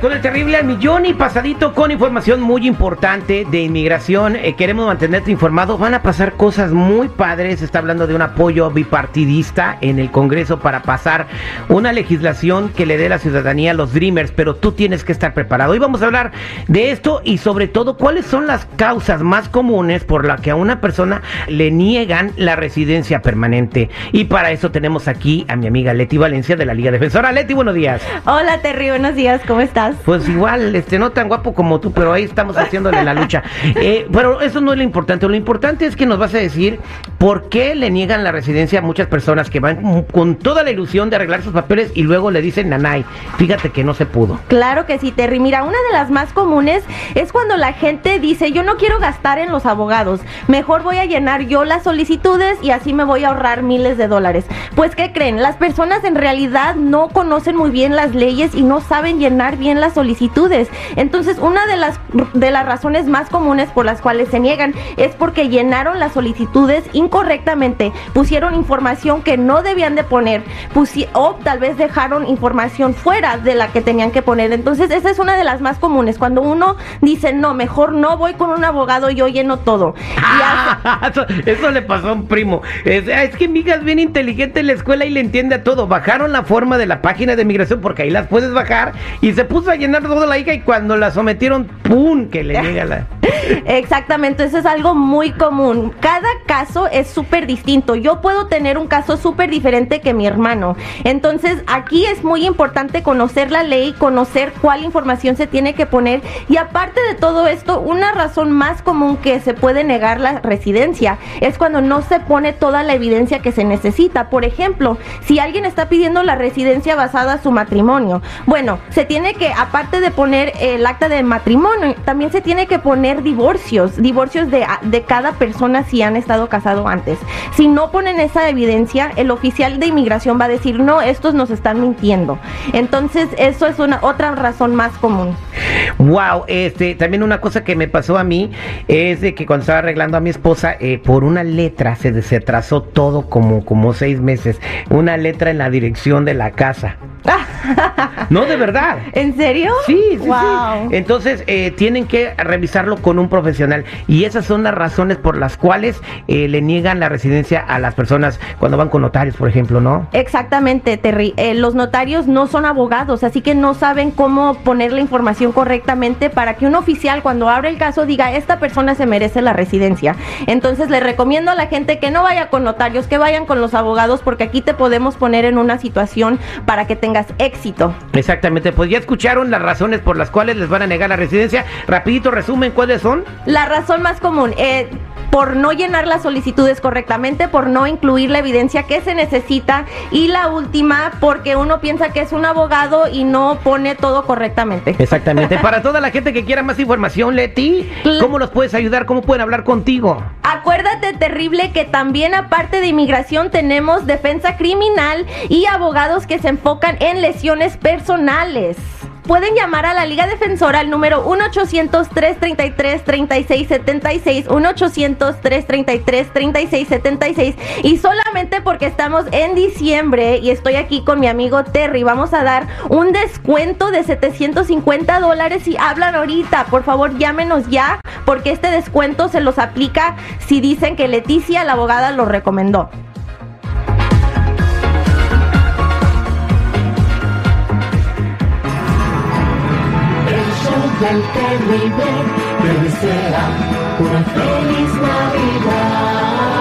Con el terrible al millón y pasadito con información muy importante de inmigración. Eh, queremos mantenerte informado. Van a pasar cosas muy padres. Está hablando de un apoyo bipartidista en el Congreso para pasar una legislación que le dé la ciudadanía a los Dreamers, pero tú tienes que estar preparado. Hoy vamos a hablar de esto y sobre todo cuáles son las causas más comunes por las que a una persona le niegan la residencia permanente. Y para eso tenemos aquí a mi amiga Leti Valencia de la Liga Defensora. Leti, buenos días. Hola Terry, buenos días, ¿cómo estás? Pues igual, este, no tan guapo como tú, pero ahí estamos haciéndole la lucha. Eh, pero eso no es lo importante. Lo importante es que nos vas a decir por qué le niegan la residencia a muchas personas que van con toda la ilusión de arreglar sus papeles y luego le dicen, nanay, fíjate que no se pudo. Claro que sí, Terry. Mira, una de las más comunes es cuando la gente dice, yo no quiero gastar en los abogados, mejor voy a llenar yo las solicitudes y así me voy a ahorrar miles de dólares. Pues, ¿qué creen? Las personas en realidad no conocen muy bien las leyes y no saben llenar bien las solicitudes. Entonces, una de las, de las razones más comunes por las cuales se niegan es porque llenaron las solicitudes incorrectamente, pusieron información que no debían de poner, o tal vez dejaron información fuera de la que tenían que poner. Entonces, esa es una de las más comunes. Cuando uno dice, no, mejor no voy con un abogado, yo lleno todo. Y eso, eso le pasó a un primo. Es, es que mi hija es bien inteligente en la escuela y le entiende a todo. Bajaron la forma de la página de migración porque ahí las puedes bajar y se puso a llenar toda la hija y cuando la sometieron, ¡pum! que le llega la... Exactamente, eso es algo muy común. Cada caso es súper distinto. Yo puedo tener un caso súper diferente que mi hermano. Entonces, aquí es muy importante conocer la ley, conocer cuál información se tiene que poner. Y aparte de todo esto, una razón más común que se puede negar la residencia es cuando no se pone toda la evidencia que se necesita. Por ejemplo, si alguien está pidiendo la residencia basada a su matrimonio, bueno, se tiene que, aparte de poner el acta de matrimonio, también se tiene que poner divorcios, divorcios de, de cada persona si han estado casados antes. Si no ponen esa evidencia, el oficial de inmigración va a decir, no, estos nos están mintiendo. Entonces, eso es una otra razón más común. Wow, este, también una cosa que me pasó a mí es de que cuando estaba arreglando a mi esposa, eh, por una letra se, se trazó todo como, como seis meses. Una letra en la dirección de la casa. No, de verdad. ¿En serio? Sí, sí, Wow. sí. Entonces, eh, tienen que revisarlo con un profesional. Y esas son las razones por las cuales eh, le niegan la residencia a las personas cuando van con notarios, por ejemplo, ¿no? Exactamente, Terry. Eh, los notarios no son abogados, así que no saben cómo poner la información correctamente para que un oficial cuando abre el caso diga, esta persona se merece la residencia. Entonces le recomiendo a la gente que no vaya con notarios, que vayan con los abogados, porque aquí te podemos poner en una situación para que tengas éxito. Exactamente, pues ya escucharon las razones por las cuales les van a negar la residencia. Rapidito resumen, ¿cuáles son? La razón más común, eh, por no llenar las solicitudes correctamente, por no incluir la evidencia que se necesita y la última, porque uno piensa que es un abogado y no pone todo correctamente. Exactamente. Para toda la gente que quiera más información, Leti, ¿cómo los puedes ayudar? ¿Cómo pueden hablar contigo? Acuérdate, terrible, que también aparte de inmigración tenemos defensa criminal y abogados que se enfocan en lesiones personales. Pueden llamar a la Liga Defensora al número 1-800-333-3676, 1-800-333-3676 y solamente porque estamos en diciembre y estoy aquí con mi amigo Terry, vamos a dar un descuento de 750 dólares si hablan ahorita. Por favor, llámenos ya porque este descuento se los aplica si dicen que Leticia, la abogada, lo recomendó. del terrible, que será una feliz Navidad.